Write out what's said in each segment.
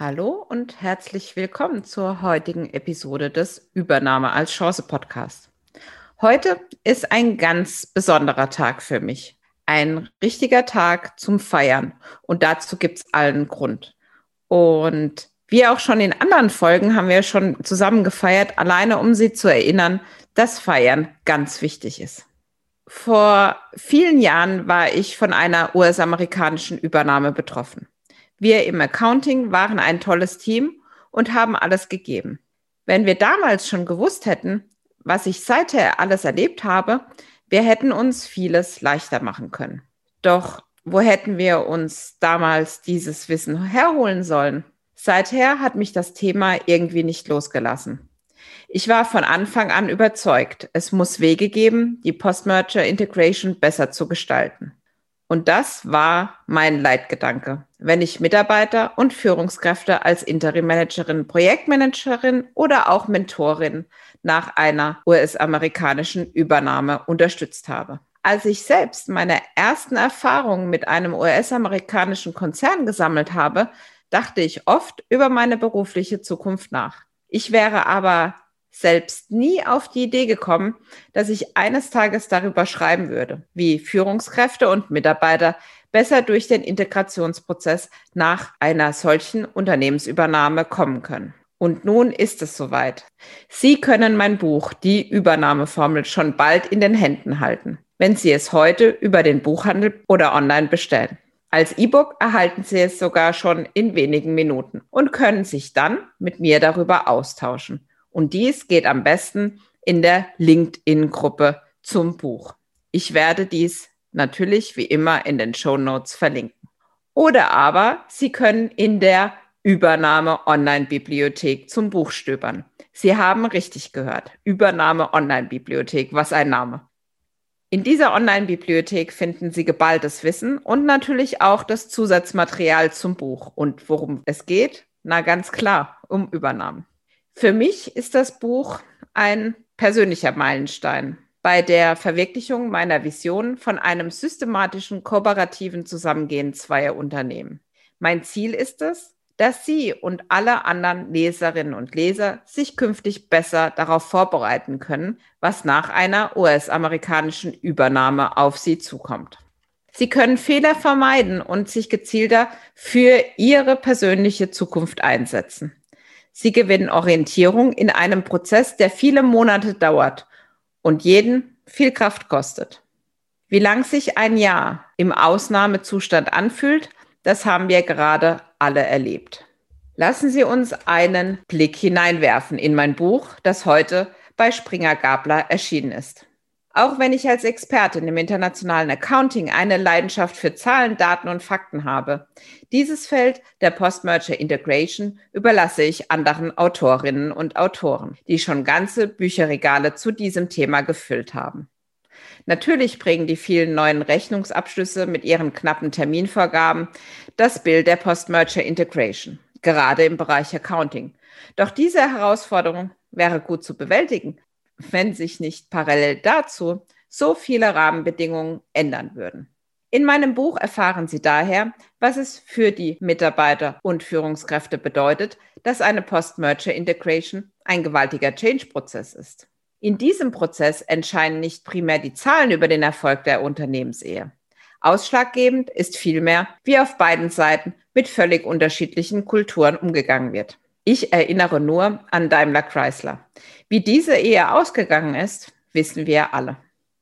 Hallo und herzlich willkommen zur heutigen Episode des Übernahme als Chance Podcast. Heute ist ein ganz besonderer Tag für mich. Ein richtiger Tag zum Feiern und dazu gibt es allen Grund. Und wie auch schon in anderen Folgen haben wir schon zusammen gefeiert, alleine um Sie zu erinnern, dass Feiern ganz wichtig ist. Vor vielen Jahren war ich von einer US-amerikanischen Übernahme betroffen. Wir im Accounting waren ein tolles Team und haben alles gegeben. Wenn wir damals schon gewusst hätten, was ich seither alles erlebt habe, wir hätten uns vieles leichter machen können. Doch wo hätten wir uns damals dieses Wissen herholen sollen? Seither hat mich das Thema irgendwie nicht losgelassen. Ich war von Anfang an überzeugt, es muss Wege geben, die Post-Merger Integration besser zu gestalten. Und das war mein Leitgedanke. Wenn ich Mitarbeiter und Führungskräfte als Interim-Managerin, Projektmanagerin oder auch Mentorin nach einer US-amerikanischen Übernahme unterstützt habe. Als ich selbst meine ersten Erfahrungen mit einem US-amerikanischen Konzern gesammelt habe, dachte ich oft über meine berufliche Zukunft nach. Ich wäre aber selbst nie auf die Idee gekommen, dass ich eines Tages darüber schreiben würde, wie Führungskräfte und Mitarbeiter besser durch den Integrationsprozess nach einer solchen Unternehmensübernahme kommen können. Und nun ist es soweit. Sie können mein Buch Die Übernahmeformel schon bald in den Händen halten, wenn Sie es heute über den Buchhandel oder online bestellen. Als E-Book erhalten Sie es sogar schon in wenigen Minuten und können sich dann mit mir darüber austauschen. Und dies geht am besten in der LinkedIn-Gruppe zum Buch. Ich werde dies natürlich wie immer in den Show Notes verlinken. Oder aber Sie können in der Übernahme Online-Bibliothek zum Buch stöbern. Sie haben richtig gehört. Übernahme Online-Bibliothek, was ein Name. In dieser Online-Bibliothek finden Sie geballtes Wissen und natürlich auch das Zusatzmaterial zum Buch. Und worum es geht? Na ganz klar, um Übernahmen. Für mich ist das Buch ein persönlicher Meilenstein bei der Verwirklichung meiner Vision von einem systematischen, kooperativen Zusammengehen zweier Unternehmen. Mein Ziel ist es, dass Sie und alle anderen Leserinnen und Leser sich künftig besser darauf vorbereiten können, was nach einer US-amerikanischen Übernahme auf Sie zukommt. Sie können Fehler vermeiden und sich gezielter für Ihre persönliche Zukunft einsetzen. Sie gewinnen Orientierung in einem Prozess, der viele Monate dauert und jeden viel Kraft kostet. Wie lang sich ein Jahr im Ausnahmezustand anfühlt, das haben wir gerade alle erlebt. Lassen Sie uns einen Blick hineinwerfen in mein Buch, das heute bei Springer Gabler erschienen ist. Auch wenn ich als Expertin im internationalen Accounting eine Leidenschaft für Zahlen, Daten und Fakten habe, dieses Feld der Post-Merger Integration überlasse ich anderen Autorinnen und Autoren, die schon ganze Bücherregale zu diesem Thema gefüllt haben. Natürlich bringen die vielen neuen Rechnungsabschlüsse mit ihren knappen Terminvorgaben das Bild der Post-Merger Integration, gerade im Bereich Accounting. Doch diese Herausforderung wäre gut zu bewältigen, wenn sich nicht parallel dazu so viele Rahmenbedingungen ändern würden. In meinem Buch erfahren Sie daher, was es für die Mitarbeiter und Führungskräfte bedeutet, dass eine Post-Merger Integration ein gewaltiger Change-Prozess ist. In diesem Prozess entscheiden nicht primär die Zahlen über den Erfolg der Unternehmensehe. Ausschlaggebend ist vielmehr, wie auf beiden Seiten mit völlig unterschiedlichen Kulturen umgegangen wird. Ich erinnere nur an Daimler Chrysler. Wie diese Ehe ausgegangen ist, wissen wir alle.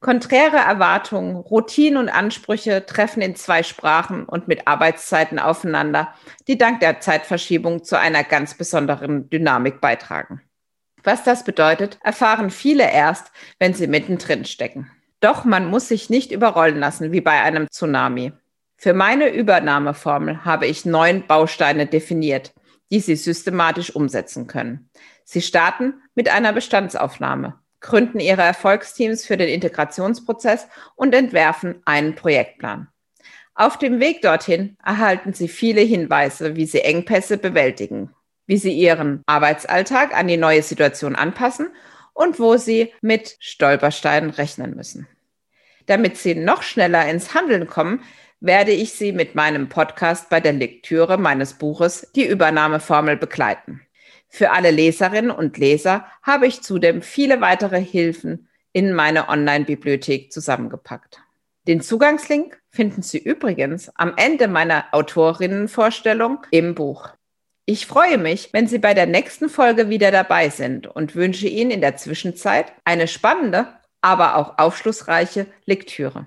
Konträre Erwartungen, Routinen und Ansprüche treffen in zwei Sprachen und mit Arbeitszeiten aufeinander, die dank der Zeitverschiebung zu einer ganz besonderen Dynamik beitragen. Was das bedeutet, erfahren viele erst, wenn sie mittendrin stecken. Doch man muss sich nicht überrollen lassen wie bei einem Tsunami. Für meine Übernahmeformel habe ich neun Bausteine definiert, die Sie systematisch umsetzen können. Sie starten mit einer Bestandsaufnahme. gründen ihre Erfolgsteams für den Integrationsprozess und entwerfen einen Projektplan. Auf dem Weg dorthin erhalten Sie viele Hinweise, wie Sie Engpässe bewältigen, wie Sie Ihren Arbeitsalltag an die neue Situation anpassen und wo Sie mit Stolpersteinen rechnen müssen. Damit Sie noch schneller ins Handeln kommen, werde ich Sie mit meinem Podcast bei der Lektüre meines Buches Die Übernahmeformel begleiten. Für alle Leserinnen und Leser habe ich zudem viele weitere Hilfen in meine Online-Bibliothek zusammengepackt. Den Zugangslink finden Sie übrigens am Ende meiner Autorinnenvorstellung im Buch. Ich freue mich, wenn Sie bei der nächsten Folge wieder dabei sind und wünsche Ihnen in der Zwischenzeit eine spannende, aber auch aufschlussreiche Lektüre.